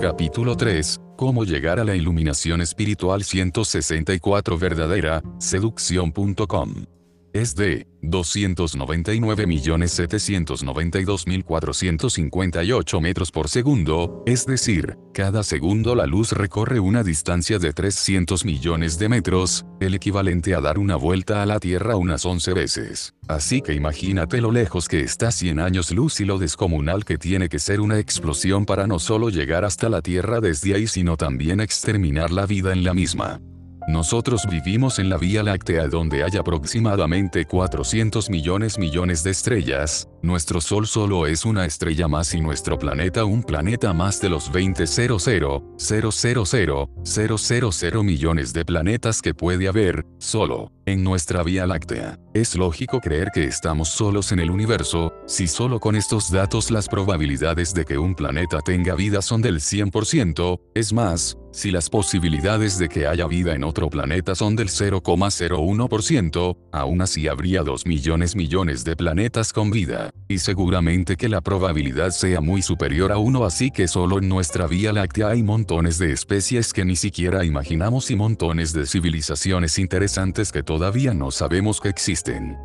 Capítulo 3. Cómo llegar a la iluminación espiritual 164 verdadera, seducción.com. Es de 299.792.458 metros por segundo, es decir, cada segundo la luz recorre una distancia de 300 millones de metros, el equivalente a dar una vuelta a la Tierra unas 11 veces. Así que imagínate lo lejos que está 100 años luz y lo descomunal que tiene que ser una explosión para no solo llegar hasta la Tierra desde ahí sino también exterminar la vida en la misma. Nosotros vivimos en la Vía Láctea donde hay aproximadamente 400 millones millones de estrellas, nuestro Sol solo es una estrella más y nuestro planeta un planeta más de los 20.000.000.000 millones de planetas que puede haber, solo, en nuestra Vía Láctea. Es lógico creer que estamos solos en el universo, si solo con estos datos las probabilidades de que un planeta tenga vida son del 100%, es más, si las posibilidades de que haya vida en otro planeta son del 0,01%, aún así habría 2 millones millones de planetas con vida, y seguramente que la probabilidad sea muy superior a 1 así que solo en nuestra Vía Láctea hay montones de especies que ni siquiera imaginamos y montones de civilizaciones interesantes que todavía no sabemos que existen.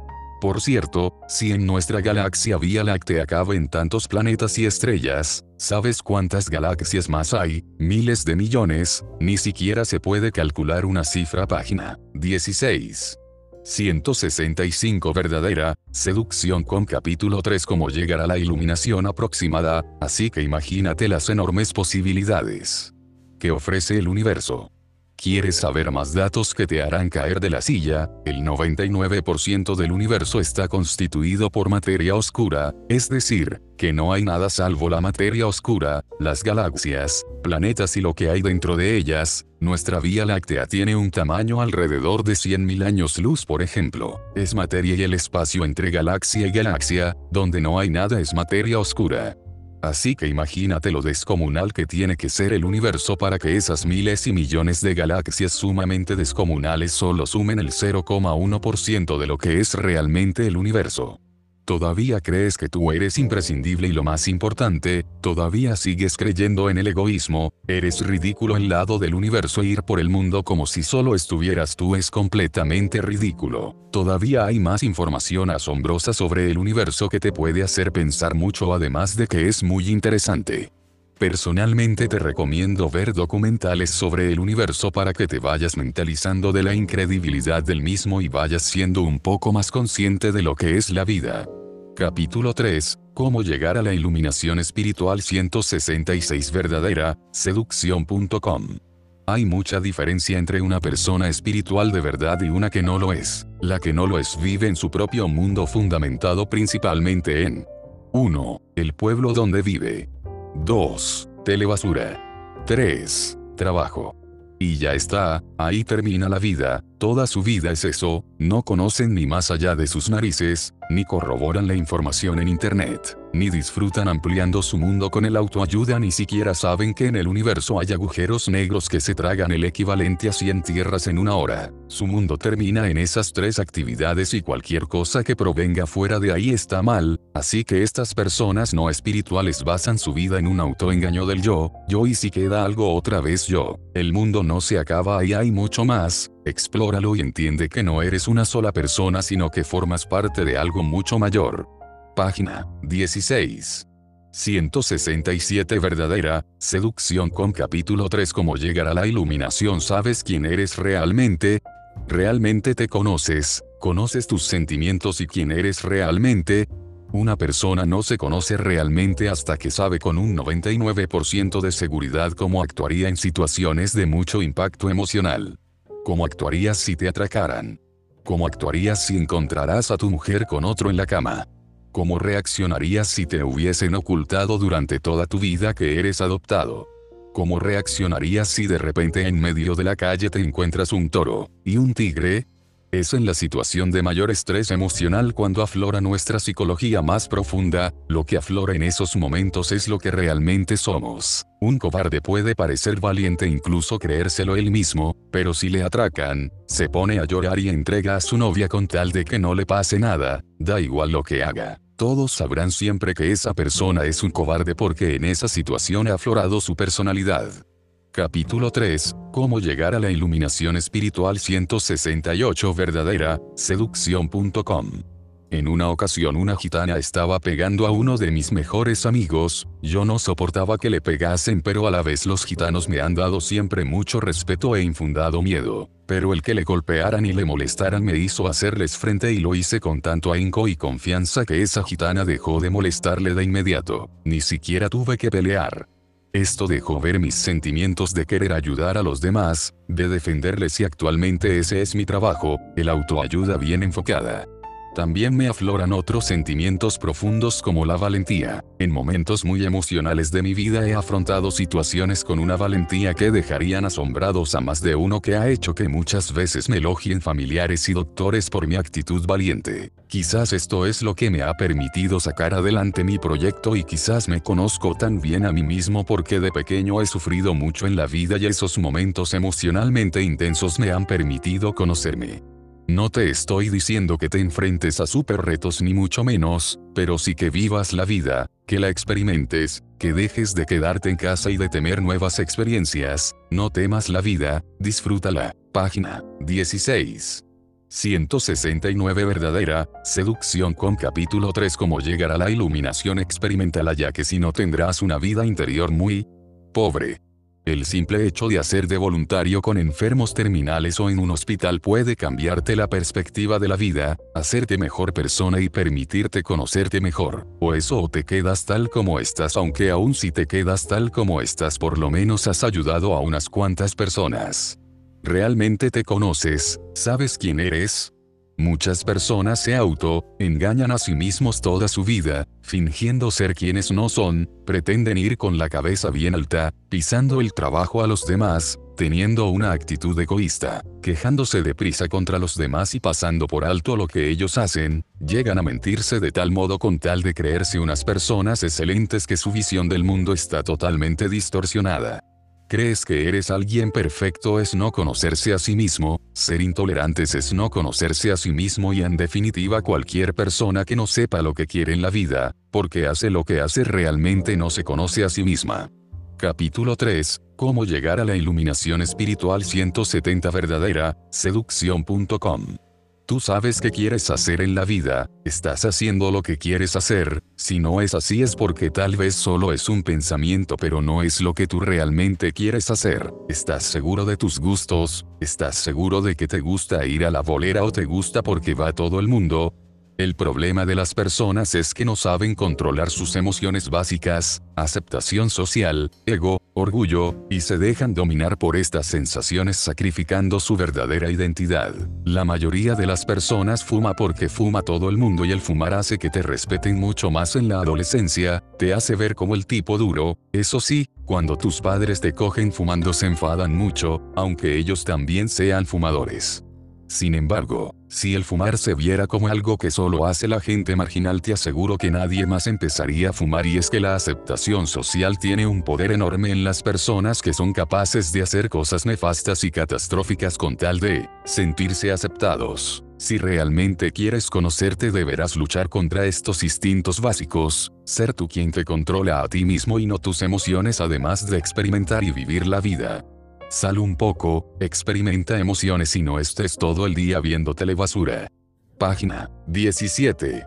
Por cierto, si en nuestra galaxia Vía Láctea caben tantos planetas y estrellas, ¿sabes cuántas galaxias más hay? Miles de millones, ni siquiera se puede calcular una cifra página. 16. 165 verdadera, seducción con capítulo 3 cómo llegar a la iluminación aproximada, así que imagínate las enormes posibilidades que ofrece el universo. ¿Quieres saber más datos que te harán caer de la silla? El 99% del universo está constituido por materia oscura, es decir, que no hay nada salvo la materia oscura, las galaxias, planetas y lo que hay dentro de ellas. Nuestra Vía Láctea tiene un tamaño alrededor de 100.000 años luz por ejemplo. Es materia y el espacio entre galaxia y galaxia, donde no hay nada es materia oscura. Así que imagínate lo descomunal que tiene que ser el universo para que esas miles y millones de galaxias sumamente descomunales solo sumen el 0,1% de lo que es realmente el universo. Todavía crees que tú eres imprescindible y lo más importante, todavía sigues creyendo en el egoísmo, eres ridículo en lado del universo e ir por el mundo como si solo estuvieras tú es completamente ridículo. Todavía hay más información asombrosa sobre el universo que te puede hacer pensar mucho además de que es muy interesante. Personalmente te recomiendo ver documentales sobre el universo para que te vayas mentalizando de la incredibilidad del mismo y vayas siendo un poco más consciente de lo que es la vida. Capítulo 3. Cómo llegar a la iluminación espiritual 166 verdadera, seducción.com. Hay mucha diferencia entre una persona espiritual de verdad y una que no lo es. La que no lo es vive en su propio mundo fundamentado principalmente en 1. El pueblo donde vive. 2. Telebasura. 3. Trabajo. Y ya está, ahí termina la vida, toda su vida es eso, no conocen ni más allá de sus narices, ni corroboran la información en Internet, ni disfrutan ampliando su mundo con el autoayuda, ni siquiera saben que en el universo hay agujeros negros que se tragan el equivalente a 100 tierras en una hora. Su mundo termina en esas tres actividades y cualquier cosa que provenga fuera de ahí está mal, así que estas personas no espirituales basan su vida en un autoengaño del yo, yo y si queda algo otra vez yo. El mundo no se acaba y hay mucho más, Explóralo y entiende que no eres una sola persona sino que formas parte de algo mucho mayor. Página 16. 167 Verdadera, seducción con capítulo 3 Cómo llegar a la iluminación ¿Sabes quién eres realmente? ¿Realmente te conoces? ¿Conoces tus sentimientos y quién eres realmente? Una persona no se conoce realmente hasta que sabe con un 99% de seguridad cómo actuaría en situaciones de mucho impacto emocional. ¿Cómo actuarías si te atracaran? ¿Cómo actuarías si encontrarás a tu mujer con otro en la cama? ¿Cómo reaccionarías si te hubiesen ocultado durante toda tu vida que eres adoptado? ¿Cómo reaccionarías si de repente en medio de la calle te encuentras un toro y un tigre? Es en la situación de mayor estrés emocional cuando aflora nuestra psicología más profunda, lo que aflora en esos momentos es lo que realmente somos. Un cobarde puede parecer valiente incluso creérselo él mismo, pero si le atracan, se pone a llorar y entrega a su novia con tal de que no le pase nada, da igual lo que haga Todos sabrán siempre que esa persona es un cobarde porque en esa situación ha aflorado su personalidad. Capítulo 3. Cómo llegar a la iluminación espiritual 168 verdadera, seducción.com. En una ocasión una gitana estaba pegando a uno de mis mejores amigos, yo no soportaba que le pegasen pero a la vez los gitanos me han dado siempre mucho respeto e infundado miedo, pero el que le golpearan y le molestaran me hizo hacerles frente y lo hice con tanto ahínco y confianza que esa gitana dejó de molestarle de inmediato, ni siquiera tuve que pelear. Esto dejó ver mis sentimientos de querer ayudar a los demás, de defenderles y actualmente ese es mi trabajo, el autoayuda bien enfocada. También me afloran otros sentimientos profundos como la valentía. En momentos muy emocionales de mi vida he afrontado situaciones con una valentía que dejarían asombrados a más de uno que ha hecho que muchas veces me elogien familiares y doctores por mi actitud valiente. Quizás esto es lo que me ha permitido sacar adelante mi proyecto y quizás me conozco tan bien a mí mismo porque de pequeño he sufrido mucho en la vida y esos momentos emocionalmente intensos me han permitido conocerme. No te estoy diciendo que te enfrentes a super retos ni mucho menos, pero sí que vivas la vida, que la experimentes, que dejes de quedarte en casa y de temer nuevas experiencias, no temas la vida, disfrútala. Página 16. 169 verdadera, seducción con capítulo 3 Cómo llegar a la iluminación experimentala ya que si no tendrás una vida interior muy pobre. El simple hecho de hacer de voluntario con enfermos terminales o en un hospital puede cambiarte la perspectiva de la vida, hacerte mejor persona y permitirte conocerte mejor. O eso o te quedas tal como estás aunque aún si te quedas tal como estás por lo menos has ayudado a unas cuantas personas. ¿Realmente te conoces? ¿Sabes quién eres? Muchas personas se auto-engañan a sí mismos toda su vida, fingiendo ser quienes no son, pretenden ir con la cabeza bien alta, pisando el trabajo a los demás, teniendo una actitud egoísta, quejándose deprisa contra los demás y pasando por alto lo que ellos hacen, llegan a mentirse de tal modo con tal de creerse unas personas excelentes que su visión del mundo está totalmente distorsionada. Crees que eres alguien perfecto es no conocerse a sí mismo, ser intolerantes es no conocerse a sí mismo y en definitiva cualquier persona que no sepa lo que quiere en la vida, porque hace lo que hace realmente no se conoce a sí misma. Capítulo 3. Cómo llegar a la iluminación espiritual 170 verdadera, seducción.com. Tú sabes qué quieres hacer en la vida, estás haciendo lo que quieres hacer, si no es así es porque tal vez solo es un pensamiento pero no es lo que tú realmente quieres hacer, estás seguro de tus gustos, estás seguro de que te gusta ir a la bolera o te gusta porque va todo el mundo, el problema de las personas es que no saben controlar sus emociones básicas, aceptación social, ego, orgullo, y se dejan dominar por estas sensaciones sacrificando su verdadera identidad. La mayoría de las personas fuma porque fuma todo el mundo y el fumar hace que te respeten mucho más en la adolescencia, te hace ver como el tipo duro, eso sí, cuando tus padres te cogen fumando se enfadan mucho, aunque ellos también sean fumadores. Sin embargo, si el fumar se viera como algo que solo hace la gente marginal te aseguro que nadie más empezaría a fumar y es que la aceptación social tiene un poder enorme en las personas que son capaces de hacer cosas nefastas y catastróficas con tal de sentirse aceptados. Si realmente quieres conocerte deberás luchar contra estos instintos básicos, ser tú quien te controla a ti mismo y no tus emociones además de experimentar y vivir la vida. Sal un poco, experimenta emociones y no estés todo el día viendo telebasura. Página 17.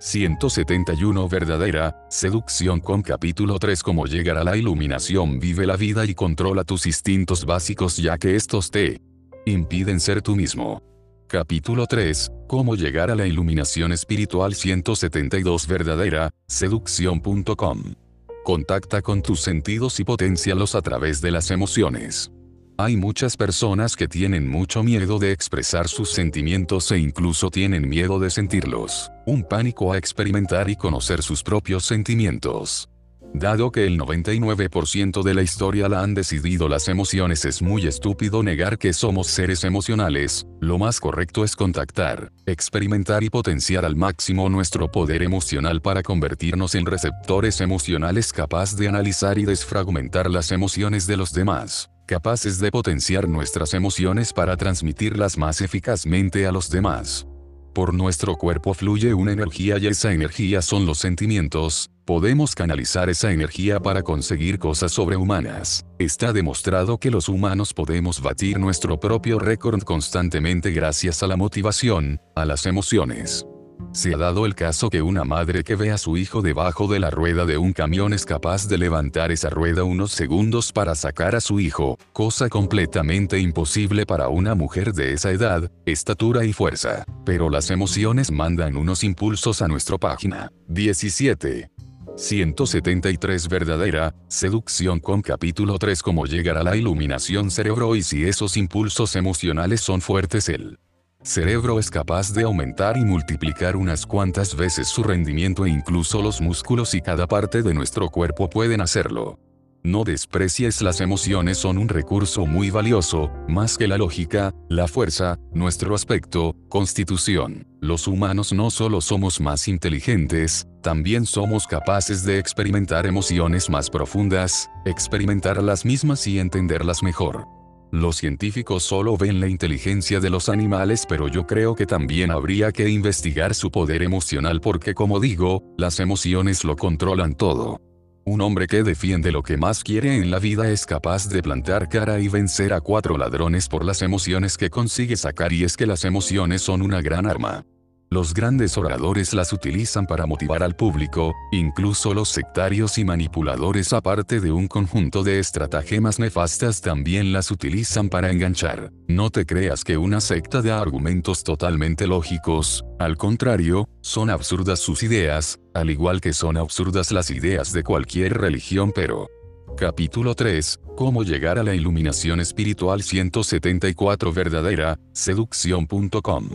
171 Verdadera, seducción con capítulo 3 Cómo llegar a la iluminación Vive la vida y controla tus instintos básicos ya que estos te impiden ser tú mismo. Capítulo 3, Cómo llegar a la iluminación espiritual 172 Verdadera, seducción.com. Contacta con tus sentidos y potencialos a través de las emociones. Hay muchas personas que tienen mucho miedo de expresar sus sentimientos e incluso tienen miedo de sentirlos, un pánico a experimentar y conocer sus propios sentimientos. Dado que el 99% de la historia la han decidido las emociones es muy estúpido negar que somos seres emocionales, lo más correcto es contactar, experimentar y potenciar al máximo nuestro poder emocional para convertirnos en receptores emocionales capaz de analizar y desfragmentar las emociones de los demás capaces de potenciar nuestras emociones para transmitirlas más eficazmente a los demás. Por nuestro cuerpo fluye una energía y esa energía son los sentimientos, podemos canalizar esa energía para conseguir cosas sobrehumanas. Está demostrado que los humanos podemos batir nuestro propio récord constantemente gracias a la motivación, a las emociones. Se ha dado el caso que una madre que ve a su hijo debajo de la rueda de un camión es capaz de levantar esa rueda unos segundos para sacar a su hijo, cosa completamente imposible para una mujer de esa edad, estatura y fuerza. Pero las emociones mandan unos impulsos a nuestra página. 17. 173 Verdadera, seducción con capítulo 3 Cómo llegar a la iluminación cerebro y si esos impulsos emocionales son fuertes el cerebro es capaz de aumentar y multiplicar unas cuantas veces su rendimiento e incluso los músculos y cada parte de nuestro cuerpo pueden hacerlo. No desprecies las emociones son un recurso muy valioso, más que la lógica, la fuerza, nuestro aspecto, constitución. Los humanos no solo somos más inteligentes, también somos capaces de experimentar emociones más profundas, experimentar las mismas y entenderlas mejor. Los científicos solo ven la inteligencia de los animales pero yo creo que también habría que investigar su poder emocional porque como digo, las emociones lo controlan todo. Un hombre que defiende lo que más quiere en la vida es capaz de plantar cara y vencer a cuatro ladrones por las emociones que consigue sacar y es que las emociones son una gran arma. Los grandes oradores las utilizan para motivar al público, incluso los sectarios y manipuladores aparte de un conjunto de estratagemas nefastas también las utilizan para enganchar. No te creas que una secta de argumentos totalmente lógicos, al contrario, son absurdas sus ideas, al igual que son absurdas las ideas de cualquier religión pero... Capítulo 3, Cómo llegar a la iluminación espiritual 174 verdadera, seducción.com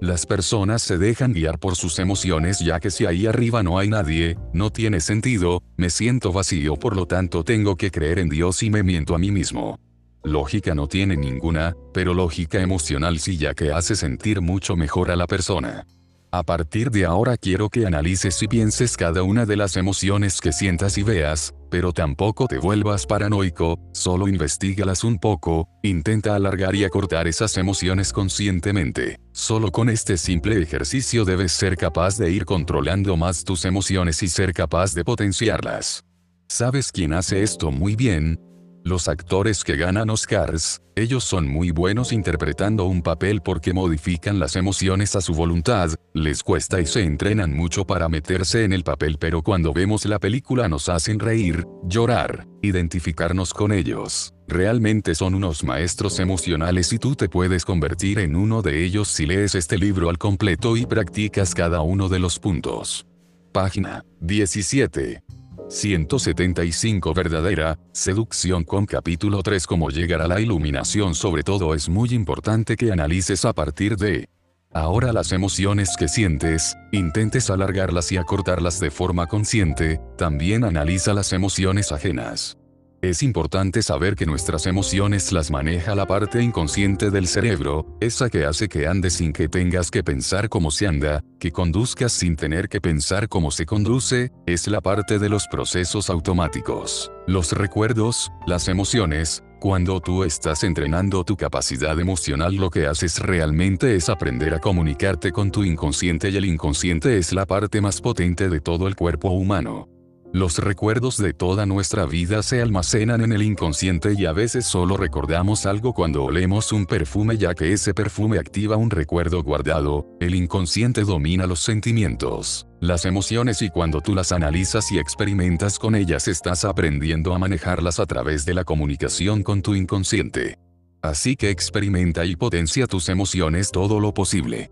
las personas se dejan guiar por sus emociones ya que si ahí arriba no hay nadie, no tiene sentido, me siento vacío por lo tanto tengo que creer en Dios y me miento a mí mismo. Lógica no tiene ninguna, pero lógica emocional sí ya que hace sentir mucho mejor a la persona. A partir de ahora quiero que analices y pienses cada una de las emociones que sientas y veas, pero tampoco te vuelvas paranoico, solo investigalas un poco, intenta alargar y acortar esas emociones conscientemente. Solo con este simple ejercicio debes ser capaz de ir controlando más tus emociones y ser capaz de potenciarlas. ¿Sabes quién hace esto muy bien? Los actores que ganan Oscars, ellos son muy buenos interpretando un papel porque modifican las emociones a su voluntad, les cuesta y se entrenan mucho para meterse en el papel pero cuando vemos la película nos hacen reír, llorar, identificarnos con ellos. Realmente son unos maestros emocionales y tú te puedes convertir en uno de ellos si lees este libro al completo y practicas cada uno de los puntos. Página 17. 175 Verdadera, seducción con capítulo 3 Cómo llegar a la iluminación. Sobre todo es muy importante que analices a partir de Ahora las emociones que sientes, intentes alargarlas y acortarlas de forma consciente, también analiza las emociones ajenas. Es importante saber que nuestras emociones las maneja la parte inconsciente del cerebro, esa que hace que andes sin que tengas que pensar cómo se anda, que conduzcas sin tener que pensar cómo se conduce, es la parte de los procesos automáticos. Los recuerdos, las emociones, cuando tú estás entrenando tu capacidad emocional lo que haces realmente es aprender a comunicarte con tu inconsciente y el inconsciente es la parte más potente de todo el cuerpo humano. Los recuerdos de toda nuestra vida se almacenan en el inconsciente y a veces solo recordamos algo cuando olemos un perfume ya que ese perfume activa un recuerdo guardado, el inconsciente domina los sentimientos, las emociones y cuando tú las analizas y experimentas con ellas estás aprendiendo a manejarlas a través de la comunicación con tu inconsciente. Así que experimenta y potencia tus emociones todo lo posible.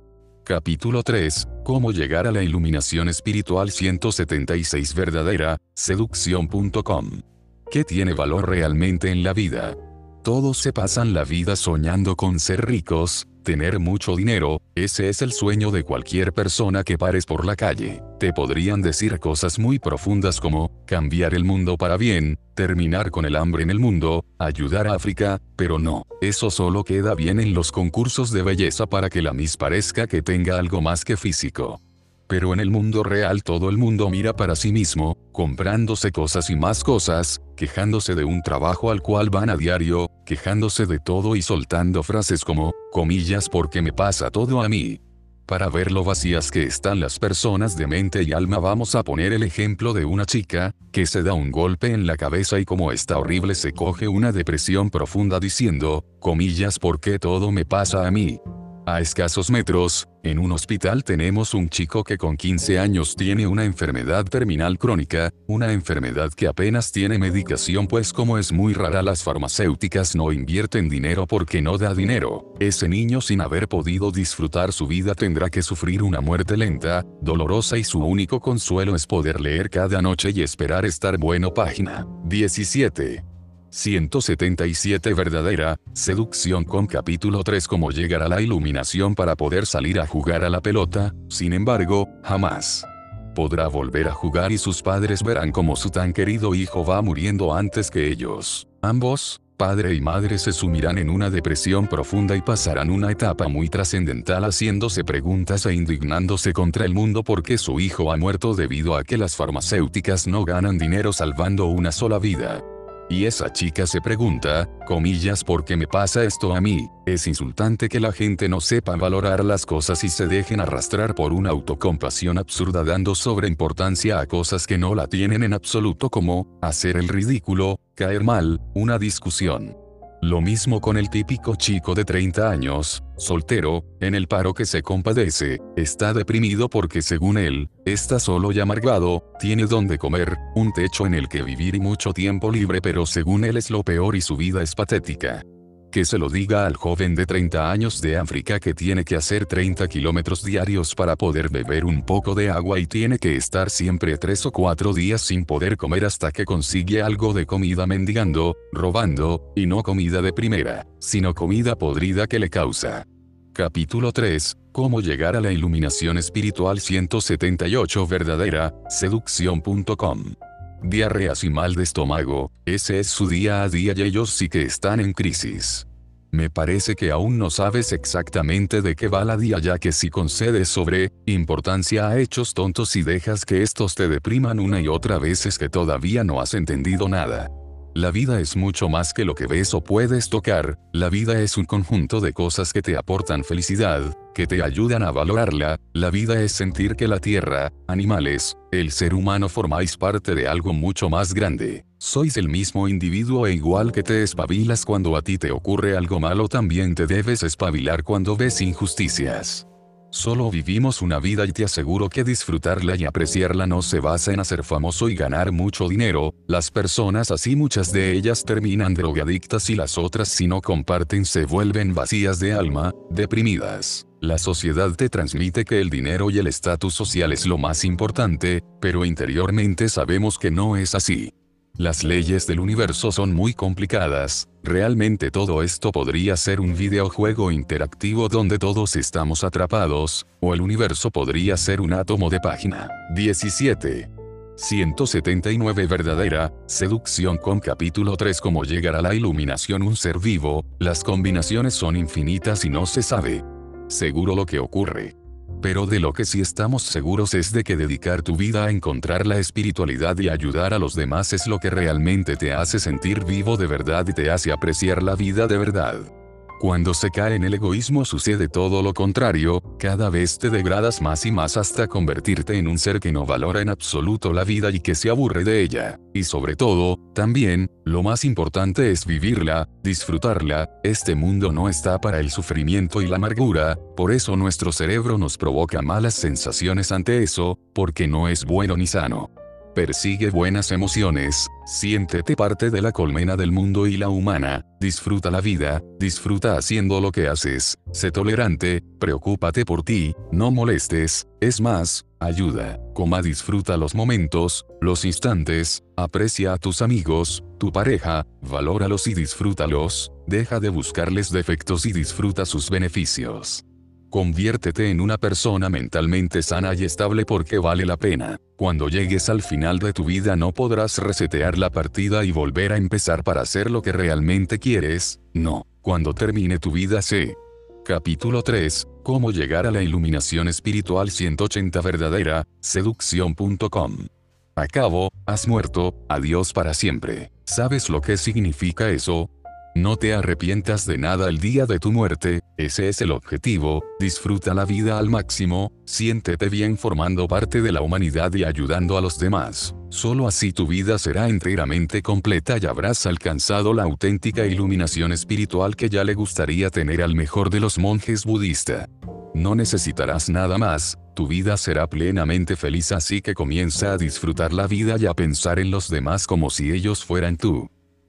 Capítulo 3. Cómo llegar a la iluminación espiritual 176 verdadera, seducción.com. ¿Qué tiene valor realmente en la vida? Todos se pasan la vida soñando con ser ricos, tener mucho dinero, ese es el sueño de cualquier persona que pares por la calle. Te podrían decir cosas muy profundas como, cambiar el mundo para bien, terminar con el hambre en el mundo, ayudar a África, pero no, eso solo queda bien en los concursos de belleza para que la Miss parezca que tenga algo más que físico. Pero en el mundo real todo el mundo mira para sí mismo, comprándose cosas y más cosas, quejándose de un trabajo al cual van a diario, quejándose de todo y soltando frases como, comillas porque me pasa todo a mí. Para ver lo vacías que están las personas de mente y alma vamos a poner el ejemplo de una chica, que se da un golpe en la cabeza y como está horrible se coge una depresión profunda diciendo, comillas, ¿por qué todo me pasa a mí? A escasos metros, en un hospital tenemos un chico que con 15 años tiene una enfermedad terminal crónica, una enfermedad que apenas tiene medicación pues como es muy rara las farmacéuticas no invierten dinero porque no da dinero. Ese niño sin haber podido disfrutar su vida tendrá que sufrir una muerte lenta, dolorosa y su único consuelo es poder leer cada noche y esperar estar bueno. Página 17. 177 Verdadera, seducción con capítulo 3 Cómo llegar a la iluminación para poder salir a jugar a la pelota, sin embargo, jamás podrá volver a jugar y sus padres verán como su tan querido hijo va muriendo antes que ellos. Ambos, padre y madre se sumirán en una depresión profunda y pasarán una etapa muy trascendental haciéndose preguntas e indignándose contra el mundo porque su hijo ha muerto debido a que las farmacéuticas no ganan dinero salvando una sola vida. Y esa chica se pregunta, comillas, ¿por qué me pasa esto a mí? Es insultante que la gente no sepa valorar las cosas y se dejen arrastrar por una autocompasión absurda dando sobreimportancia a cosas que no la tienen en absoluto como, hacer el ridículo, caer mal, una discusión. Lo mismo con el típico chico de 30 años, soltero, en el paro que se compadece, está deprimido porque según él, está solo y amargado, tiene donde comer, un techo en el que vivir y mucho tiempo libre pero según él es lo peor y su vida es patética. Que se lo diga al joven de 30 años de África que tiene que hacer 30 kilómetros diarios para poder beber un poco de agua y tiene que estar siempre 3 o 4 días sin poder comer hasta que consigue algo de comida mendigando, robando, y no comida de primera, sino comida podrida que le causa. Capítulo 3. Cómo llegar a la iluminación espiritual 178 verdadera, seducción.com. Diarreas y mal de estómago, ese es su día a día y ellos sí que están en crisis. Me parece que aún no sabes exactamente de qué va la día ya que si concedes sobre importancia a hechos tontos y dejas que estos te depriman una y otra vez es que todavía no has entendido nada. La vida es mucho más que lo que ves o puedes tocar, la vida es un conjunto de cosas que te aportan felicidad, que te ayudan a valorarla, la vida es sentir que la tierra, animales, el ser humano formáis parte de algo mucho más grande. Sois el mismo individuo e igual que te espabilas cuando a ti te ocurre algo malo también te debes espabilar cuando ves injusticias. Solo vivimos una vida y te aseguro que disfrutarla y apreciarla no se basa en hacer famoso y ganar mucho dinero, las personas así muchas de ellas terminan drogadictas y las otras si no comparten se vuelven vacías de alma, deprimidas. La sociedad te transmite que el dinero y el estatus social es lo más importante, pero interiormente sabemos que no es así. Las leyes del universo son muy complicadas, realmente todo esto podría ser un videojuego interactivo donde todos estamos atrapados, o el universo podría ser un átomo de página. 17. 179 Verdadera, seducción con capítulo 3 Cómo llegar a la iluminación un ser vivo, las combinaciones son infinitas y no se sabe. Seguro lo que ocurre. Pero de lo que sí estamos seguros es de que dedicar tu vida a encontrar la espiritualidad y ayudar a los demás es lo que realmente te hace sentir vivo de verdad y te hace apreciar la vida de verdad. Cuando se cae en el egoísmo sucede todo lo contrario, cada vez te degradas más y más hasta convertirte en un ser que no valora en absoluto la vida y que se aburre de ella. Y sobre todo, también, lo más importante es vivirla, disfrutarla, este mundo no está para el sufrimiento y la amargura, por eso nuestro cerebro nos provoca malas sensaciones ante eso, porque no es bueno ni sano. Persigue buenas emociones, siéntete parte de la colmena del mundo y la humana, disfruta la vida, disfruta haciendo lo que haces, sé tolerante, preocúpate por ti, no molestes, es más, ayuda, coma disfruta los momentos, los instantes, aprecia a tus amigos, tu pareja, valóralos y disfrútalos, deja de buscarles defectos y disfruta sus beneficios. Conviértete en una persona mentalmente sana y estable porque vale la pena. Cuando llegues al final de tu vida no podrás resetear la partida y volver a empezar para hacer lo que realmente quieres, no. Cuando termine tu vida sé. Capítulo 3. Cómo llegar a la iluminación espiritual 180 verdadera, seducción.com. Acabo, has muerto, adiós para siempre. ¿Sabes lo que significa eso? No te arrepientas de nada el día de tu muerte, ese es el objetivo, disfruta la vida al máximo, siéntete bien formando parte de la humanidad y ayudando a los demás. Solo así tu vida será enteramente completa y habrás alcanzado la auténtica iluminación espiritual que ya le gustaría tener al mejor de los monjes budistas. No necesitarás nada más, tu vida será plenamente feliz así que comienza a disfrutar la vida y a pensar en los demás como si ellos fueran tú.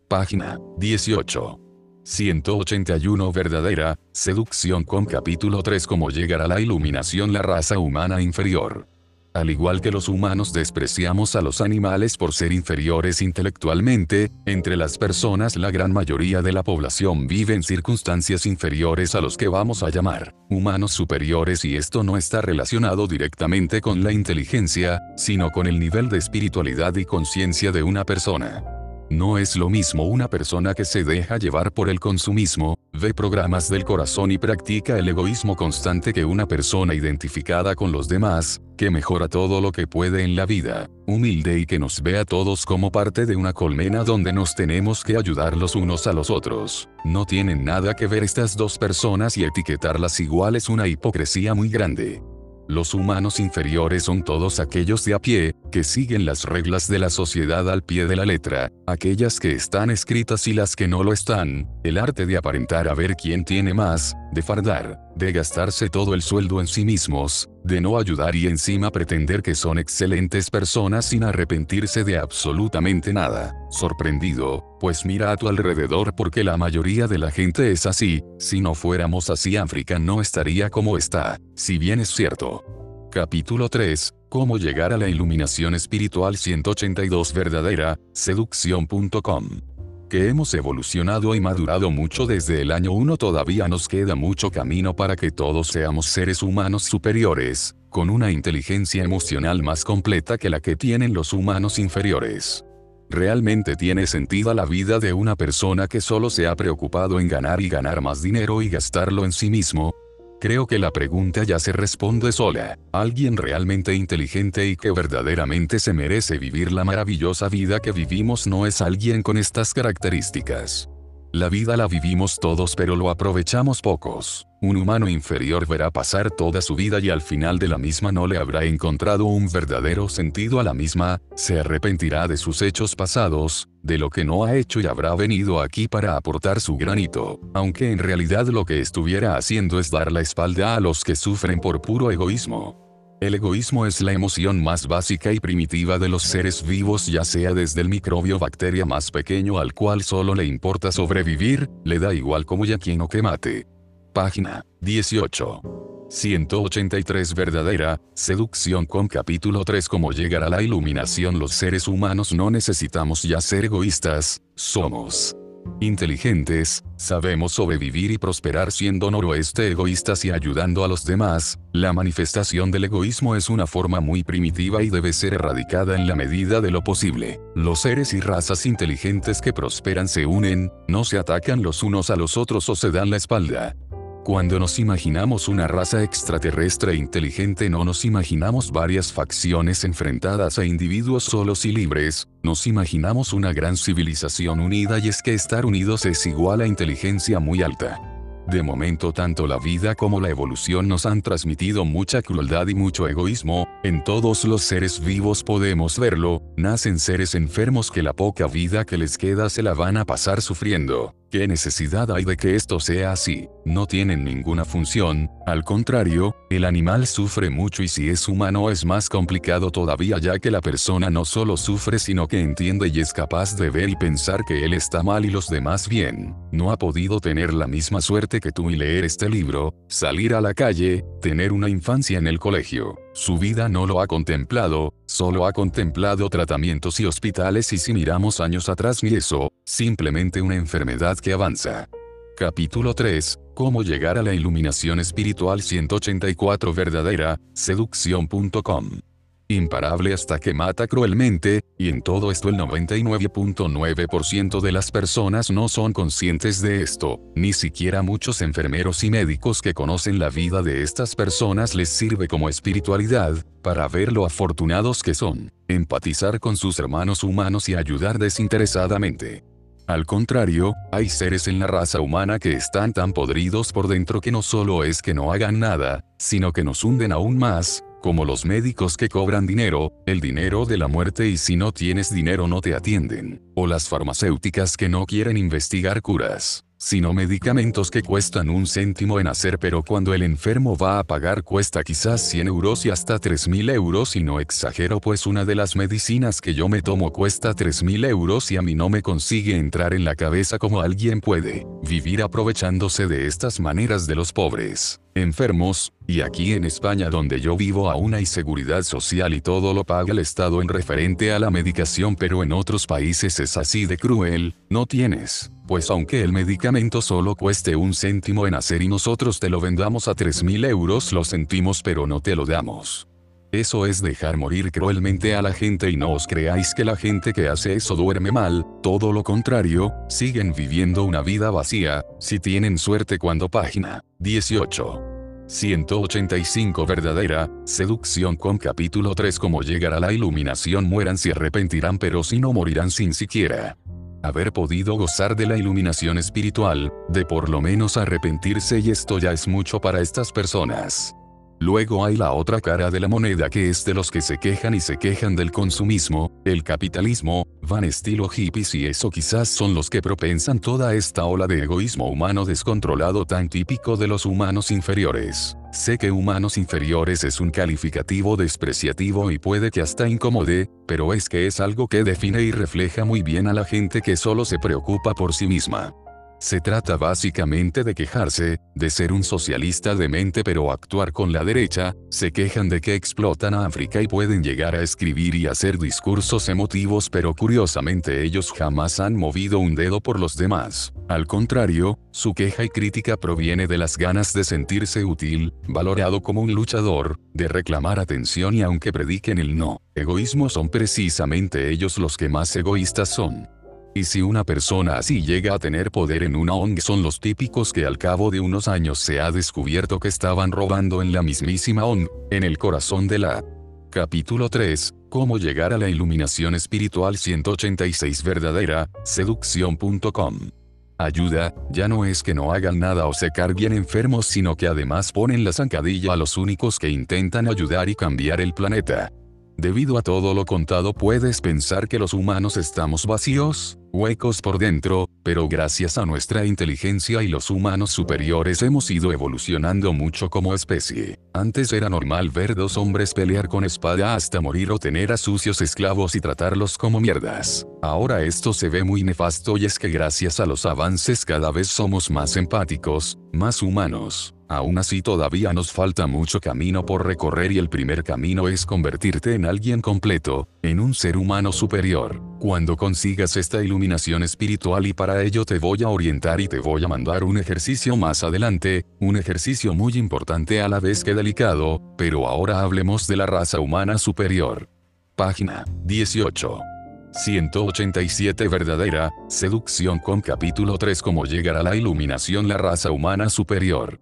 Página 18. 181 Verdadera, seducción con capítulo 3 Cómo llegar a la iluminación la raza humana inferior. Al igual que los humanos despreciamos a los animales por ser inferiores intelectualmente, entre las personas la gran mayoría de la población vive en circunstancias inferiores a los que vamos a llamar humanos superiores y esto no está relacionado directamente con la inteligencia, sino con el nivel de espiritualidad y conciencia de una persona. No es lo mismo una persona que se deja llevar por el consumismo, ve programas del corazón y practica el egoísmo constante que una persona identificada con los demás, que mejora todo lo que puede en la vida, humilde y que nos ve a todos como parte de una colmena donde nos tenemos que ayudar los unos a los otros. No tienen nada que ver estas dos personas y etiquetarlas igual es una hipocresía muy grande. Los humanos inferiores son todos aquellos de a pie, que siguen las reglas de la sociedad al pie de la letra, aquellas que están escritas y las que no lo están, el arte de aparentar a ver quién tiene más, de fardar, de gastarse todo el sueldo en sí mismos, de no ayudar y encima pretender que son excelentes personas sin arrepentirse de absolutamente nada. Sorprendido, pues mira a tu alrededor porque la mayoría de la gente es así, si no fuéramos así África no estaría como está, si bien es cierto. Capítulo 3, Cómo llegar a la iluminación espiritual 182 verdadera, seducción.com que hemos evolucionado y madurado mucho desde el año 1 todavía nos queda mucho camino para que todos seamos seres humanos superiores, con una inteligencia emocional más completa que la que tienen los humanos inferiores. ¿Realmente tiene sentido la vida de una persona que solo se ha preocupado en ganar y ganar más dinero y gastarlo en sí mismo? Creo que la pregunta ya se responde sola. Alguien realmente inteligente y que verdaderamente se merece vivir la maravillosa vida que vivimos no es alguien con estas características. La vida la vivimos todos pero lo aprovechamos pocos. Un humano inferior verá pasar toda su vida y al final de la misma no le habrá encontrado un verdadero sentido a la misma, se arrepentirá de sus hechos pasados, de lo que no ha hecho y habrá venido aquí para aportar su granito, aunque en realidad lo que estuviera haciendo es dar la espalda a los que sufren por puro egoísmo. El egoísmo es la emoción más básica y primitiva de los seres vivos ya sea desde el microbio bacteria más pequeño al cual solo le importa sobrevivir, le da igual como ya quien o que mate. Página 18. 183 Verdadera, seducción con capítulo 3 Cómo llegar a la iluminación Los seres humanos no necesitamos ya ser egoístas, somos inteligentes, sabemos sobrevivir y prosperar siendo noroeste egoístas y ayudando a los demás, la manifestación del egoísmo es una forma muy primitiva y debe ser erradicada en la medida de lo posible. Los seres y razas inteligentes que prosperan se unen, no se atacan los unos a los otros o se dan la espalda. Cuando nos imaginamos una raza extraterrestre inteligente no nos imaginamos varias facciones enfrentadas a individuos solos y libres, nos imaginamos una gran civilización unida y es que estar unidos es igual a inteligencia muy alta. De momento tanto la vida como la evolución nos han transmitido mucha crueldad y mucho egoísmo, en todos los seres vivos podemos verlo, nacen seres enfermos que la poca vida que les queda se la van a pasar sufriendo. ¿Qué necesidad hay de que esto sea así? No tienen ninguna función, al contrario, el animal sufre mucho y si es humano es más complicado todavía ya que la persona no solo sufre sino que entiende y es capaz de ver y pensar que él está mal y los demás bien. No ha podido tener la misma suerte que tú y leer este libro, salir a la calle, tener una infancia en el colegio. Su vida no lo ha contemplado, solo ha contemplado tratamientos y hospitales y si miramos años atrás ni eso, simplemente una enfermedad que avanza. Capítulo 3. Cómo llegar a la iluminación espiritual 184 verdadera, seducción.com imparable hasta que mata cruelmente, y en todo esto el 99.9% de las personas no son conscientes de esto, ni siquiera muchos enfermeros y médicos que conocen la vida de estas personas les sirve como espiritualidad, para ver lo afortunados que son, empatizar con sus hermanos humanos y ayudar desinteresadamente. Al contrario, hay seres en la raza humana que están tan podridos por dentro que no solo es que no hagan nada, sino que nos hunden aún más, como los médicos que cobran dinero, el dinero de la muerte y si no tienes dinero no te atienden, o las farmacéuticas que no quieren investigar curas sino medicamentos que cuestan un céntimo en hacer pero cuando el enfermo va a pagar cuesta quizás 100 euros y hasta 3.000 euros y no exagero pues una de las medicinas que yo me tomo cuesta 3.000 euros y a mí no me consigue entrar en la cabeza como alguien puede vivir aprovechándose de estas maneras de los pobres enfermos, y aquí en España donde yo vivo aún hay seguridad social y todo lo paga el Estado en referente a la medicación pero en otros países es así de cruel, no tienes pues aunque el medicamento solo cueste un céntimo en hacer y nosotros te lo vendamos a 3.000 euros lo sentimos pero no te lo damos. Eso es dejar morir cruelmente a la gente y no os creáis que la gente que hace eso duerme mal, todo lo contrario, siguen viviendo una vida vacía, si tienen suerte cuando página 18. 185 Verdadera, seducción con capítulo 3 Como llegar a la iluminación mueran si arrepentirán pero si no morirán sin siquiera haber podido gozar de la iluminación espiritual, de por lo menos arrepentirse y esto ya es mucho para estas personas. Luego hay la otra cara de la moneda que es de los que se quejan y se quejan del consumismo, el capitalismo, van estilo hippies y eso quizás son los que propensan toda esta ola de egoísmo humano descontrolado tan típico de los humanos inferiores. Sé que humanos inferiores es un calificativo despreciativo y puede que hasta incomode, pero es que es algo que define y refleja muy bien a la gente que solo se preocupa por sí misma. Se trata básicamente de quejarse, de ser un socialista de mente pero actuar con la derecha, se quejan de que explotan a África y pueden llegar a escribir y hacer discursos emotivos pero curiosamente ellos jamás han movido un dedo por los demás. Al contrario, su queja y crítica proviene de las ganas de sentirse útil, valorado como un luchador, de reclamar atención y aunque prediquen el no, egoísmo son precisamente ellos los que más egoístas son. Y si una persona así llega a tener poder en una ONG son los típicos que al cabo de unos años se ha descubierto que estaban robando en la mismísima ONG, en el corazón de la. Capítulo 3. Cómo llegar a la iluminación espiritual 186 verdadera, seducción.com. Ayuda, ya no es que no hagan nada o se carguen enfermos sino que además ponen la zancadilla a los únicos que intentan ayudar y cambiar el planeta. Debido a todo lo contado puedes pensar que los humanos estamos vacíos, huecos por dentro, pero gracias a nuestra inteligencia y los humanos superiores hemos ido evolucionando mucho como especie. Antes era normal ver dos hombres pelear con espada hasta morir o tener a sucios esclavos y tratarlos como mierdas. Ahora esto se ve muy nefasto y es que gracias a los avances cada vez somos más empáticos, más humanos. Aún así todavía nos falta mucho camino por recorrer y el primer camino es convertirte en alguien completo, en un ser humano superior. Cuando consigas esta iluminación espiritual y para ello te voy a orientar y te voy a mandar un ejercicio más adelante, un ejercicio muy importante a la vez que delicado, pero ahora hablemos de la raza humana superior. Página 18. 187 Verdadera, seducción con capítulo 3 Cómo llegar a la iluminación la raza humana superior.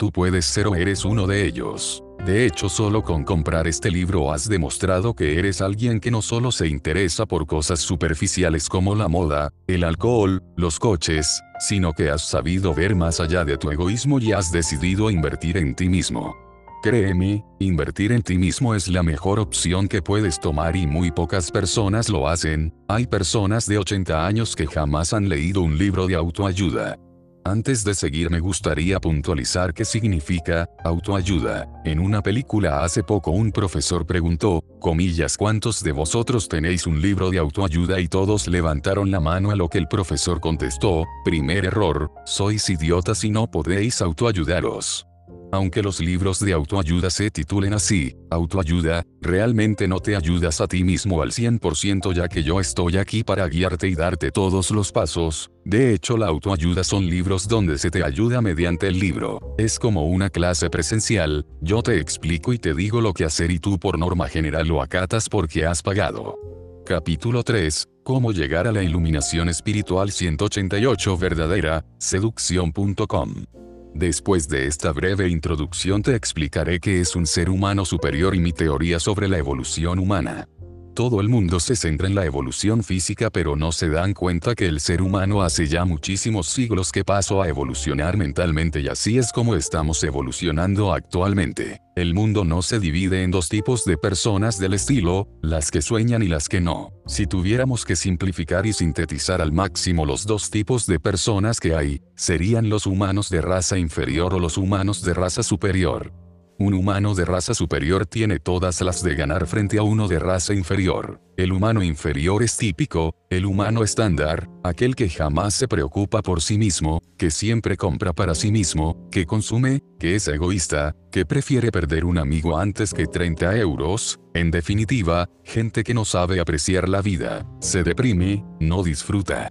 Tú puedes ser o eres uno de ellos. De hecho, solo con comprar este libro has demostrado que eres alguien que no solo se interesa por cosas superficiales como la moda, el alcohol, los coches, sino que has sabido ver más allá de tu egoísmo y has decidido invertir en ti mismo. Créeme, invertir en ti mismo es la mejor opción que puedes tomar y muy pocas personas lo hacen. Hay personas de 80 años que jamás han leído un libro de autoayuda. Antes de seguir me gustaría puntualizar qué significa autoayuda. En una película hace poco un profesor preguntó, comillas, ¿cuántos de vosotros tenéis un libro de autoayuda? Y todos levantaron la mano a lo que el profesor contestó, primer error, sois idiotas y no podéis autoayudaros. Aunque los libros de autoayuda se titulen así, autoayuda, realmente no te ayudas a ti mismo al 100% ya que yo estoy aquí para guiarte y darte todos los pasos. De hecho la autoayuda son libros donde se te ayuda mediante el libro. Es como una clase presencial, yo te explico y te digo lo que hacer y tú por norma general lo acatas porque has pagado. Capítulo 3. Cómo llegar a la iluminación espiritual 188 verdadera, seducción.com. Después de esta breve introducción te explicaré qué es un ser humano superior y mi teoría sobre la evolución humana. Todo el mundo se centra en la evolución física pero no se dan cuenta que el ser humano hace ya muchísimos siglos que pasó a evolucionar mentalmente y así es como estamos evolucionando actualmente. El mundo no se divide en dos tipos de personas del estilo, las que sueñan y las que no. Si tuviéramos que simplificar y sintetizar al máximo los dos tipos de personas que hay, serían los humanos de raza inferior o los humanos de raza superior. Un humano de raza superior tiene todas las de ganar frente a uno de raza inferior. El humano inferior es típico, el humano estándar, aquel que jamás se preocupa por sí mismo, que siempre compra para sí mismo, que consume, que es egoísta, que prefiere perder un amigo antes que 30 euros, en definitiva, gente que no sabe apreciar la vida, se deprime, no disfruta.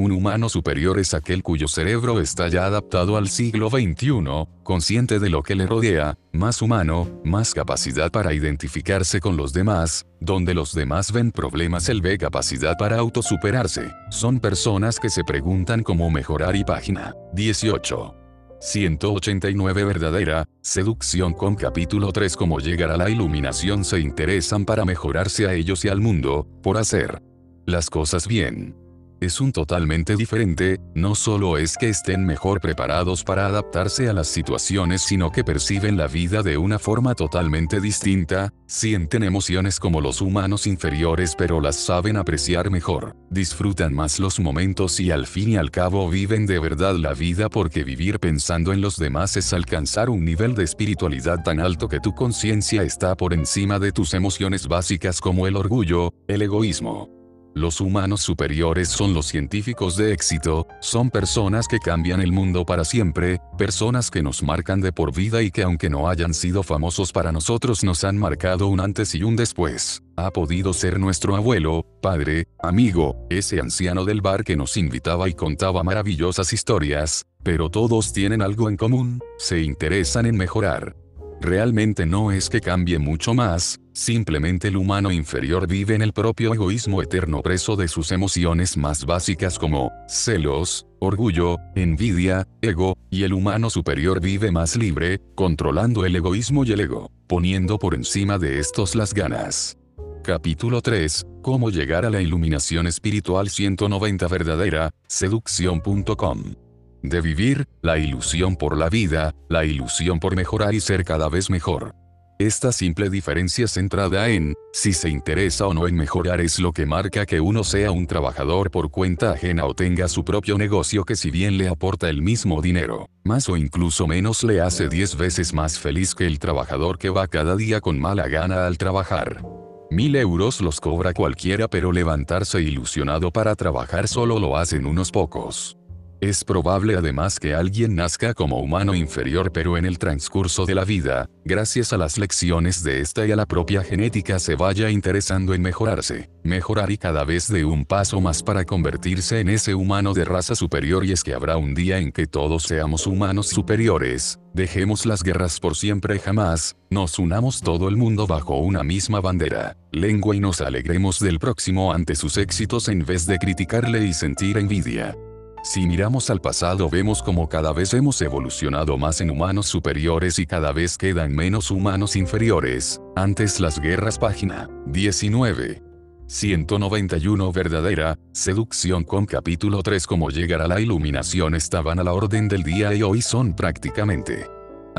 Un humano superior es aquel cuyo cerebro está ya adaptado al siglo XXI, consciente de lo que le rodea, más humano, más capacidad para identificarse con los demás, donde los demás ven problemas él ve capacidad para autosuperarse. Son personas que se preguntan cómo mejorar y página 18. 189 verdadera, seducción con capítulo 3 cómo llegar a la iluminación se interesan para mejorarse a ellos y al mundo, por hacer las cosas bien es un totalmente diferente, no solo es que estén mejor preparados para adaptarse a las situaciones sino que perciben la vida de una forma totalmente distinta, sienten emociones como los humanos inferiores pero las saben apreciar mejor, disfrutan más los momentos y al fin y al cabo viven de verdad la vida porque vivir pensando en los demás es alcanzar un nivel de espiritualidad tan alto que tu conciencia está por encima de tus emociones básicas como el orgullo, el egoísmo, los humanos superiores son los científicos de éxito, son personas que cambian el mundo para siempre, personas que nos marcan de por vida y que aunque no hayan sido famosos para nosotros nos han marcado un antes y un después. Ha podido ser nuestro abuelo, padre, amigo, ese anciano del bar que nos invitaba y contaba maravillosas historias, pero todos tienen algo en común, se interesan en mejorar. Realmente no es que cambie mucho más, simplemente el humano inferior vive en el propio egoísmo eterno preso de sus emociones más básicas como celos, orgullo, envidia, ego, y el humano superior vive más libre, controlando el egoísmo y el ego, poniendo por encima de estos las ganas. Capítulo 3. Cómo llegar a la iluminación espiritual 190 verdadera, seducción.com de vivir, la ilusión por la vida, la ilusión por mejorar y ser cada vez mejor. Esta simple diferencia centrada en, si se interesa o no en mejorar es lo que marca que uno sea un trabajador por cuenta ajena o tenga su propio negocio que si bien le aporta el mismo dinero, más o incluso menos le hace 10 veces más feliz que el trabajador que va cada día con mala gana al trabajar. Mil euros los cobra cualquiera pero levantarse ilusionado para trabajar solo lo hacen unos pocos. Es probable además que alguien nazca como humano inferior pero en el transcurso de la vida, gracias a las lecciones de esta y a la propia genética se vaya interesando en mejorarse, mejorar y cada vez de un paso más para convertirse en ese humano de raza superior. Y es que habrá un día en que todos seamos humanos superiores, dejemos las guerras por siempre jamás, nos unamos todo el mundo bajo una misma bandera, lengua y nos alegremos del próximo ante sus éxitos en vez de criticarle y sentir envidia. Si miramos al pasado vemos como cada vez hemos evolucionado más en humanos superiores y cada vez quedan menos humanos inferiores. Antes las guerras página 19. 191 verdadera, seducción con capítulo 3 como llegar a la iluminación estaban a la orden del día y hoy son prácticamente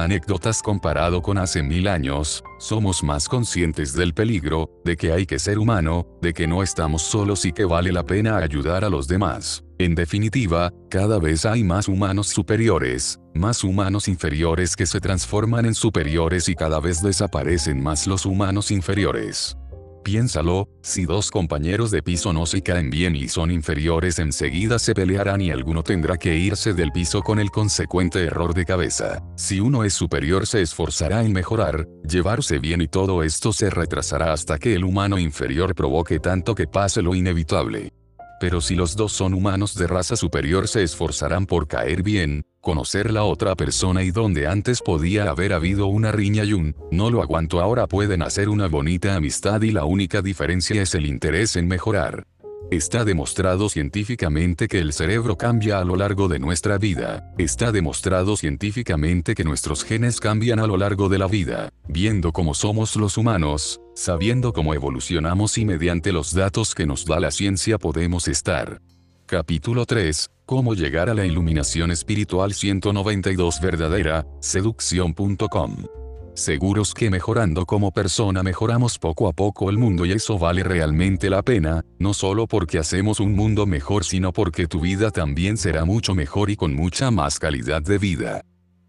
anécdotas comparado con hace mil años, somos más conscientes del peligro, de que hay que ser humano, de que no estamos solos y que vale la pena ayudar a los demás. En definitiva, cada vez hay más humanos superiores, más humanos inferiores que se transforman en superiores y cada vez desaparecen más los humanos inferiores. Piénsalo, si dos compañeros de piso no se caen bien y son inferiores enseguida se pelearán y alguno tendrá que irse del piso con el consecuente error de cabeza. Si uno es superior se esforzará en mejorar, llevarse bien y todo esto se retrasará hasta que el humano inferior provoque tanto que pase lo inevitable. Pero si los dos son humanos de raza superior se esforzarán por caer bien, conocer la otra persona y donde antes podía haber habido una riña y un, no lo aguanto ahora pueden hacer una bonita amistad y la única diferencia es el interés en mejorar. Está demostrado científicamente que el cerebro cambia a lo largo de nuestra vida. Está demostrado científicamente que nuestros genes cambian a lo largo de la vida. Viendo cómo somos los humanos, sabiendo cómo evolucionamos y mediante los datos que nos da la ciencia podemos estar. Capítulo 3. Cómo llegar a la iluminación espiritual 192 verdadera, seducción.com. Seguros que mejorando como persona mejoramos poco a poco el mundo y eso vale realmente la pena, no solo porque hacemos un mundo mejor sino porque tu vida también será mucho mejor y con mucha más calidad de vida.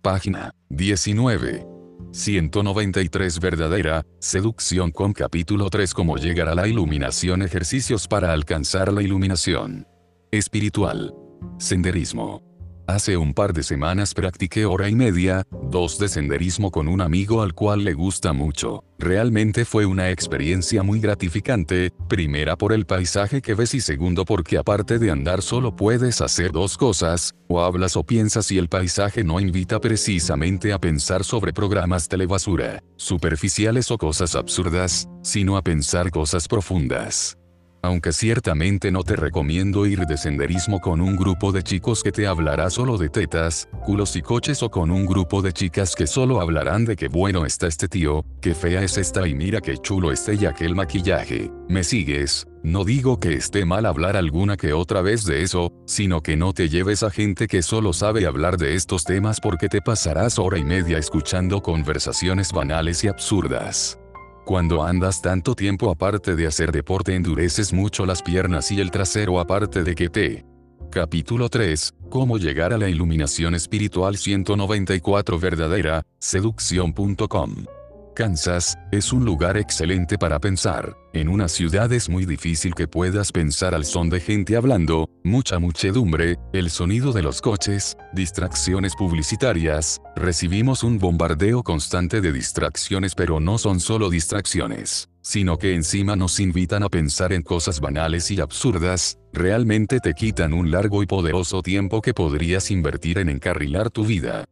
Página 19. 193 Verdadera, Seducción con capítulo 3 Cómo llegar a la iluminación Ejercicios para alcanzar la iluminación espiritual. Senderismo. Hace un par de semanas practiqué hora y media, dos de senderismo con un amigo al cual le gusta mucho. Realmente fue una experiencia muy gratificante, primera por el paisaje que ves y segundo porque aparte de andar solo puedes hacer dos cosas, o hablas o piensas y el paisaje no invita precisamente a pensar sobre programas telebasura, superficiales o cosas absurdas, sino a pensar cosas profundas. Aunque ciertamente no te recomiendo ir de senderismo con un grupo de chicos que te hablará solo de tetas, culos y coches o con un grupo de chicas que solo hablarán de qué bueno está este tío, qué fea es esta y mira qué chulo este y aquel maquillaje. ¿Me sigues? No digo que esté mal hablar alguna que otra vez de eso, sino que no te lleves a gente que solo sabe hablar de estos temas porque te pasarás hora y media escuchando conversaciones banales y absurdas. Cuando andas tanto tiempo aparte de hacer deporte endureces mucho las piernas y el trasero aparte de que te... Capítulo 3. Cómo llegar a la iluminación espiritual 194 verdadera, seducción.com. Kansas, es un lugar excelente para pensar. En una ciudad es muy difícil que puedas pensar al son de gente hablando, mucha muchedumbre, el sonido de los coches, distracciones publicitarias, recibimos un bombardeo constante de distracciones pero no son solo distracciones, sino que encima nos invitan a pensar en cosas banales y absurdas, realmente te quitan un largo y poderoso tiempo que podrías invertir en encarrilar tu vida.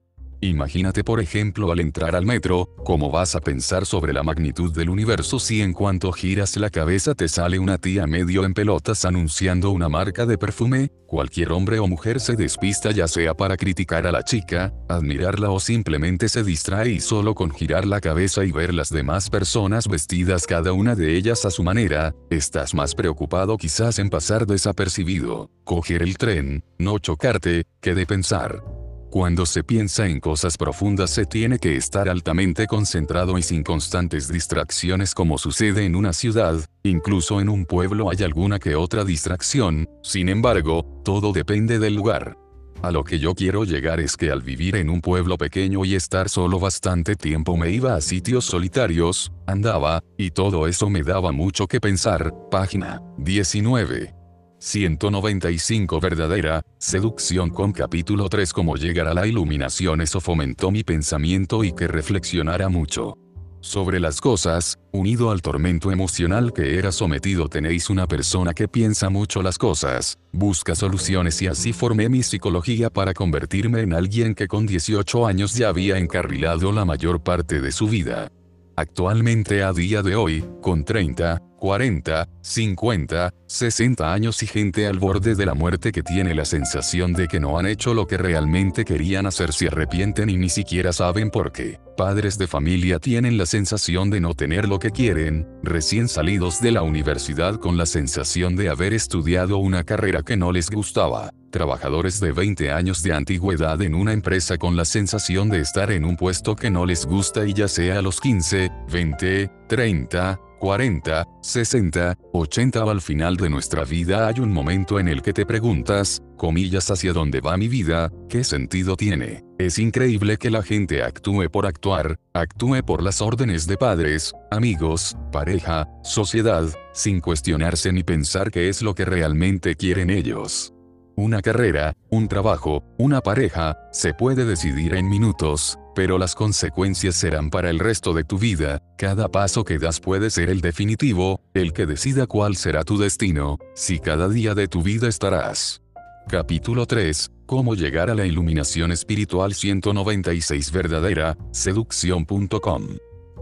Imagínate por ejemplo al entrar al metro, cómo vas a pensar sobre la magnitud del universo si en cuanto giras la cabeza te sale una tía medio en pelotas anunciando una marca de perfume, cualquier hombre o mujer se despista ya sea para criticar a la chica, admirarla o simplemente se distrae y solo con girar la cabeza y ver las demás personas vestidas cada una de ellas a su manera, estás más preocupado quizás en pasar desapercibido, coger el tren, no chocarte, que de pensar. Cuando se piensa en cosas profundas se tiene que estar altamente concentrado y sin constantes distracciones como sucede en una ciudad, incluso en un pueblo hay alguna que otra distracción, sin embargo, todo depende del lugar. A lo que yo quiero llegar es que al vivir en un pueblo pequeño y estar solo bastante tiempo me iba a sitios solitarios, andaba, y todo eso me daba mucho que pensar. Página 19. 195 Verdadera, seducción con capítulo 3 Cómo llegar a la iluminación Eso fomentó mi pensamiento y que reflexionara mucho. Sobre las cosas, unido al tormento emocional que era sometido tenéis una persona que piensa mucho las cosas, busca soluciones y así formé mi psicología para convertirme en alguien que con 18 años ya había encarrilado la mayor parte de su vida. Actualmente a día de hoy, con 30, 40, 50, 60 años y gente al borde de la muerte que tiene la sensación de que no han hecho lo que realmente querían hacer se arrepienten y ni siquiera saben por qué. Padres de familia tienen la sensación de no tener lo que quieren, recién salidos de la universidad con la sensación de haber estudiado una carrera que no les gustaba. Trabajadores de 20 años de antigüedad en una empresa con la sensación de estar en un puesto que no les gusta y ya sea a los 15, 20, 30, 40, 60, 80 al final de nuestra vida hay un momento en el que te preguntas, comillas hacia dónde va mi vida, qué sentido tiene. Es increíble que la gente actúe por actuar, actúe por las órdenes de padres, amigos, pareja, sociedad, sin cuestionarse ni pensar qué es lo que realmente quieren ellos. Una carrera, un trabajo, una pareja, se puede decidir en minutos, pero las consecuencias serán para el resto de tu vida, cada paso que das puede ser el definitivo, el que decida cuál será tu destino, si cada día de tu vida estarás. Capítulo 3. Cómo llegar a la iluminación espiritual 196 verdadera, seducción.com.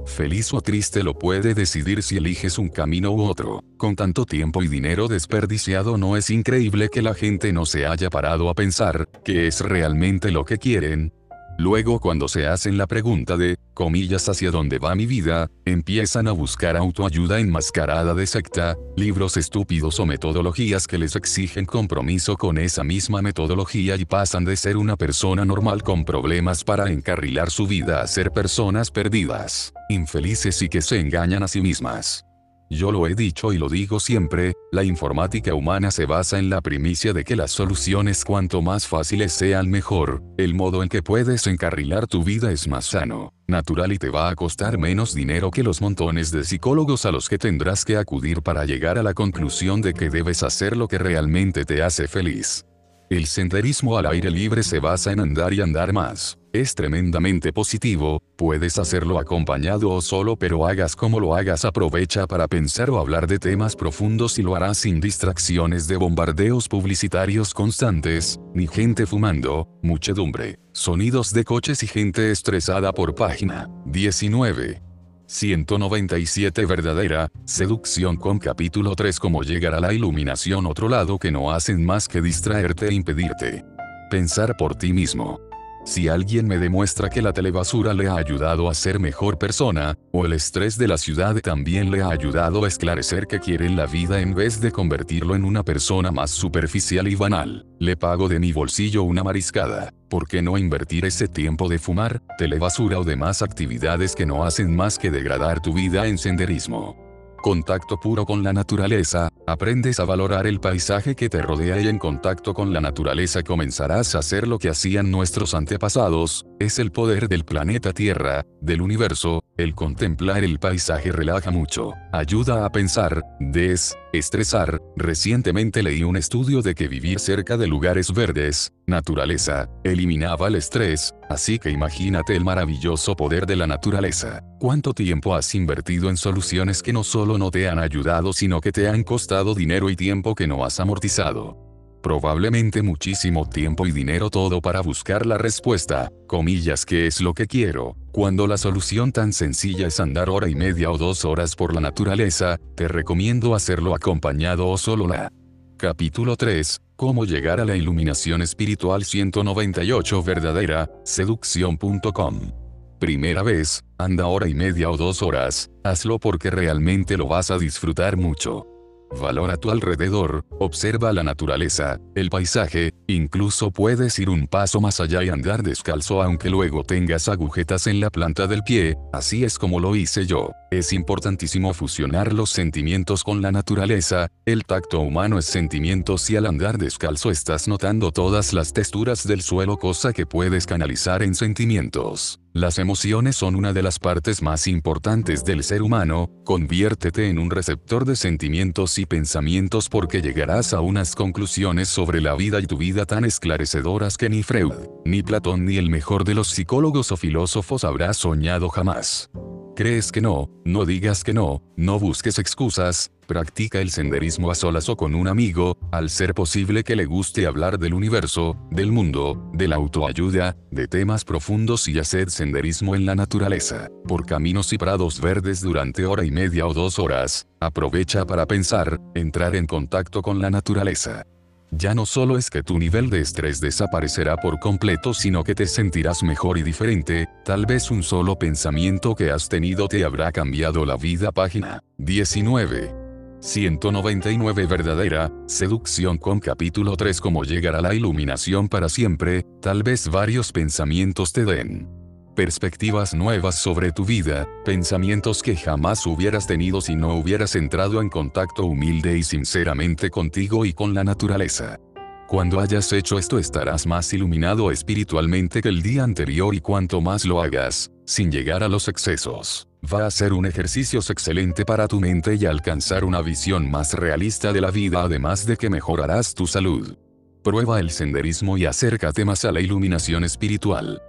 Feliz o triste lo puede decidir si eliges un camino u otro. Con tanto tiempo y dinero desperdiciado no es increíble que la gente no se haya parado a pensar, ¿qué es realmente lo que quieren? Luego cuando se hacen la pregunta de, comillas hacia dónde va mi vida, empiezan a buscar autoayuda enmascarada de secta, libros estúpidos o metodologías que les exigen compromiso con esa misma metodología y pasan de ser una persona normal con problemas para encarrilar su vida a ser personas perdidas, infelices y que se engañan a sí mismas. Yo lo he dicho y lo digo siempre, la informática humana se basa en la primicia de que las soluciones cuanto más fáciles sean mejor, el modo en que puedes encarrilar tu vida es más sano, natural y te va a costar menos dinero que los montones de psicólogos a los que tendrás que acudir para llegar a la conclusión de que debes hacer lo que realmente te hace feliz. El senderismo al aire libre se basa en andar y andar más. Es tremendamente positivo, puedes hacerlo acompañado o solo pero hagas como lo hagas aprovecha para pensar o hablar de temas profundos y lo harás sin distracciones de bombardeos publicitarios constantes, ni gente fumando, muchedumbre, sonidos de coches y gente estresada por página 19. 197 Verdadera, seducción con capítulo 3 Cómo llegar a la iluminación otro lado que no hacen más que distraerte e impedirte. Pensar por ti mismo. Si alguien me demuestra que la telebasura le ha ayudado a ser mejor persona, o el estrés de la ciudad también le ha ayudado a esclarecer que quiere en la vida en vez de convertirlo en una persona más superficial y banal, le pago de mi bolsillo una mariscada. ¿Por qué no invertir ese tiempo de fumar, telebasura o demás actividades que no hacen más que degradar tu vida en senderismo? Contacto puro con la naturaleza, aprendes a valorar el paisaje que te rodea y en contacto con la naturaleza comenzarás a hacer lo que hacían nuestros antepasados, es el poder del planeta Tierra, del universo, el contemplar el paisaje relaja mucho, ayuda a pensar, des, estresar, recientemente leí un estudio de que vivir cerca de lugares verdes, naturaleza, eliminaba el estrés, así que imagínate el maravilloso poder de la naturaleza. ¿Cuánto tiempo has invertido en soluciones que no solo no te han ayudado sino que te han costado dinero y tiempo que no has amortizado? Probablemente muchísimo tiempo y dinero todo para buscar la respuesta, comillas ¿qué es lo que quiero? Cuando la solución tan sencilla es andar hora y media o dos horas por la naturaleza, te recomiendo hacerlo acompañado o solo la. Capítulo 3. Cómo llegar a la iluminación espiritual 198 verdadera, seducción.com. Primera vez, anda hora y media o dos horas, hazlo porque realmente lo vas a disfrutar mucho. Valora tu alrededor, observa la naturaleza, el paisaje, incluso puedes ir un paso más allá y andar descalzo aunque luego tengas agujetas en la planta del pie, así es como lo hice yo. Es importantísimo fusionar los sentimientos con la naturaleza, el tacto humano es sentimientos y al andar descalzo estás notando todas las texturas del suelo cosa que puedes canalizar en sentimientos. Las emociones son una de las partes más importantes del ser humano, conviértete en un receptor de sentimientos y pensamientos porque llegarás a unas conclusiones sobre la vida y tu vida tan esclarecedoras que ni Freud, ni Platón ni el mejor de los psicólogos o filósofos habrá soñado jamás. ¿Crees que no? No digas que no, no busques excusas, practica el senderismo a solas o con un amigo, al ser posible que le guste hablar del universo, del mundo, de la autoayuda, de temas profundos y hacer senderismo en la naturaleza, por caminos y prados verdes durante hora y media o dos horas, aprovecha para pensar, entrar en contacto con la naturaleza. Ya no solo es que tu nivel de estrés desaparecerá por completo, sino que te sentirás mejor y diferente, tal vez un solo pensamiento que has tenido te habrá cambiado la vida. Página 19. 199 Verdadera, seducción con capítulo 3 Cómo llegar a la iluminación para siempre, tal vez varios pensamientos te den perspectivas nuevas sobre tu vida, pensamientos que jamás hubieras tenido si no hubieras entrado en contacto humilde y sinceramente contigo y con la naturaleza. Cuando hayas hecho esto estarás más iluminado espiritualmente que el día anterior y cuanto más lo hagas, sin llegar a los excesos, va a ser un ejercicio excelente para tu mente y alcanzar una visión más realista de la vida además de que mejorarás tu salud. Prueba el senderismo y acércate más a la iluminación espiritual.